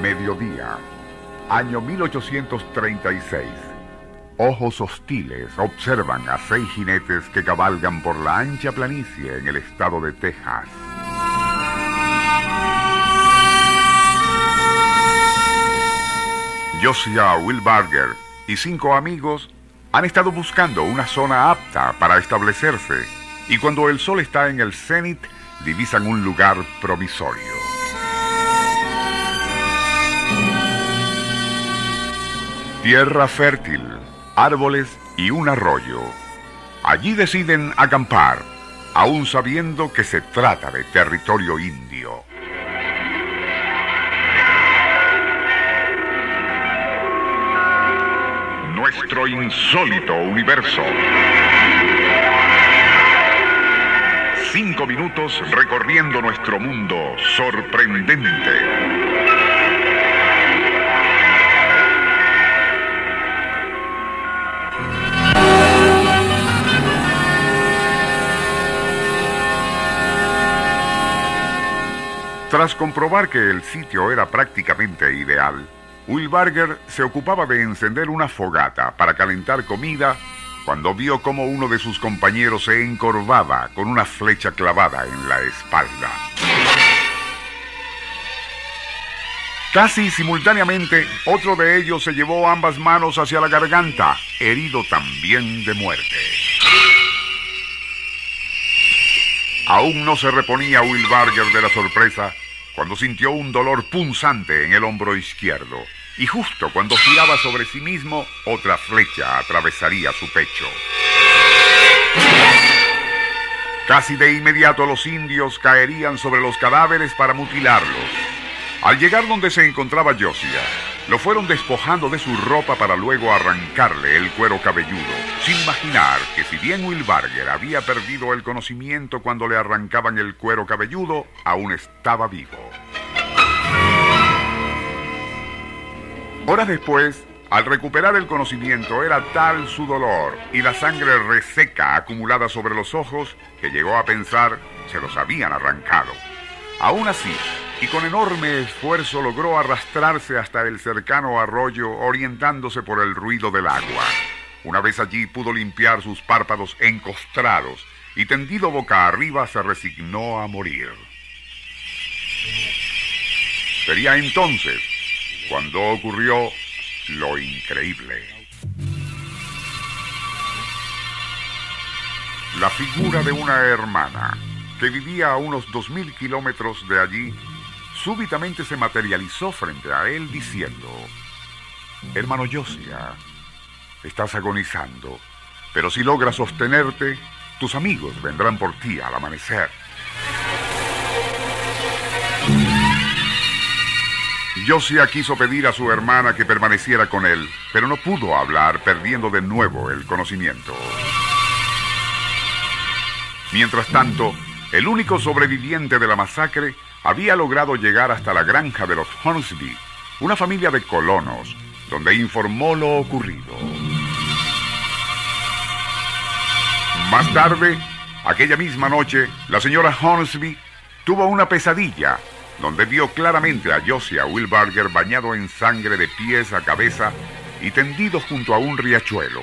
Mediodía, año 1836. Ojos hostiles observan a seis jinetes que cabalgan por la ancha planicie en el estado de Texas. Josiah Wilbarger y cinco amigos han estado buscando una zona apta para establecerse y cuando el sol está en el cenit divisan un lugar provisorio. Tierra fértil, árboles y un arroyo. Allí deciden acampar, aún sabiendo que se trata de territorio indio. Nuestro insólito universo. Cinco minutos recorriendo nuestro mundo sorprendente. Tras comprobar que el sitio era prácticamente ideal, Wilbarger se ocupaba de encender una fogata para calentar comida cuando vio cómo uno de sus compañeros se encorvaba con una flecha clavada en la espalda. Casi simultáneamente, otro de ellos se llevó ambas manos hacia la garganta, herido también de muerte. Aún no se reponía Wilbarger de la sorpresa cuando sintió un dolor punzante en el hombro izquierdo. Y justo cuando giraba sobre sí mismo, otra flecha atravesaría su pecho. Casi de inmediato los indios caerían sobre los cadáveres para mutilarlos. Al llegar donde se encontraba Josiah, lo fueron despojando de su ropa para luego arrancarle el cuero cabelludo, sin imaginar que si bien Wilbarger había perdido el conocimiento cuando le arrancaban el cuero cabelludo, aún estaba vivo. Horas después, al recuperar el conocimiento, era tal su dolor y la sangre reseca acumulada sobre los ojos que llegó a pensar se los habían arrancado. Aún así, y con enorme esfuerzo logró arrastrarse hasta el cercano arroyo orientándose por el ruido del agua. Una vez allí pudo limpiar sus párpados encostrados y tendido boca arriba se resignó a morir. Sería entonces cuando ocurrió lo increíble. La figura de una hermana que vivía a unos 2.000 kilómetros de allí, súbitamente se materializó frente a él diciendo, Hermano Josiah, estás agonizando, pero si logras sostenerte, tus amigos vendrán por ti al amanecer. Josiah quiso pedir a su hermana que permaneciera con él, pero no pudo hablar, perdiendo de nuevo el conocimiento. Mientras tanto, el único sobreviviente de la masacre había logrado llegar hasta la granja de los Hornsby, una familia de colonos, donde informó lo ocurrido. Más tarde, aquella misma noche, la señora Hornsby tuvo una pesadilla donde vio claramente a Josiah Wilbarger bañado en sangre de pies a cabeza y tendido junto a un riachuelo.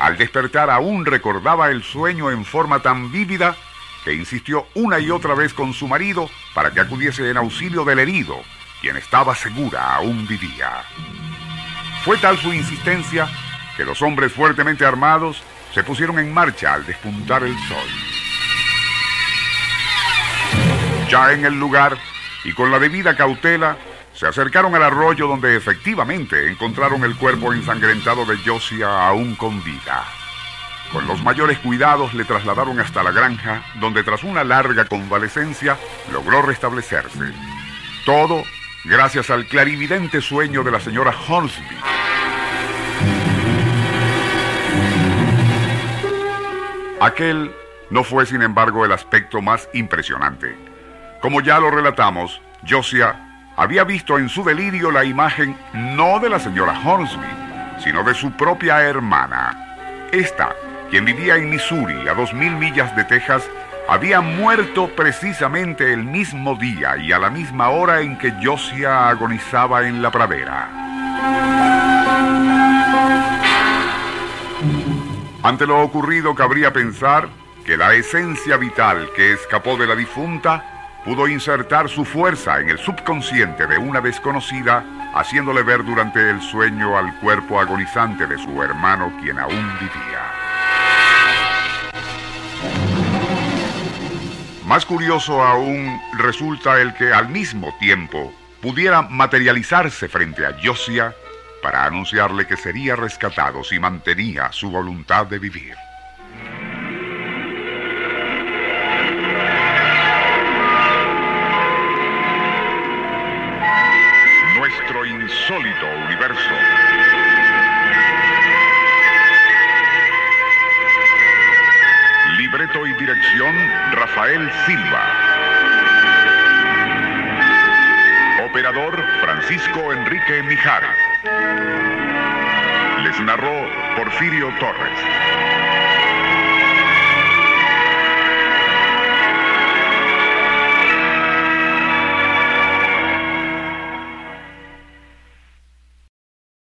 Al despertar aún recordaba el sueño en forma tan vívida que insistió una y otra vez con su marido para que acudiese en auxilio del herido, quien estaba segura aún vivía. Fue tal su insistencia que los hombres fuertemente armados se pusieron en marcha al despuntar el sol. Ya en el lugar y con la debida cautela, Se acercaron al arroyo donde efectivamente encontraron el cuerpo ensangrentado de Josia aún con vida. Con los mayores cuidados le trasladaron hasta la granja, donde tras una larga convalecencia logró restablecerse. Todo gracias al clarividente sueño de la señora Hornsby. Aquel no fue, sin embargo, el aspecto más impresionante. Como ya lo relatamos, Josia había visto en su delirio la imagen no de la señora Hornsby, sino de su propia hermana. Esta, quien vivía en Missouri, a dos mil millas de Texas, había muerto precisamente el mismo día y a la misma hora en que Josia agonizaba en la pradera. Ante lo ocurrido cabría pensar que la esencia vital que escapó de la difunta pudo insertar su fuerza en el subconsciente de una desconocida, haciéndole ver durante el sueño al cuerpo agonizante de su hermano quien aún vivía. Más curioso aún resulta el que al mismo tiempo pudiera materializarse frente a Josia para anunciarle que sería rescatado si mantenía su voluntad de vivir. Libreto y dirección Rafael Silva. Operador Francisco Enrique Mijares. Les narró Porfirio Torres.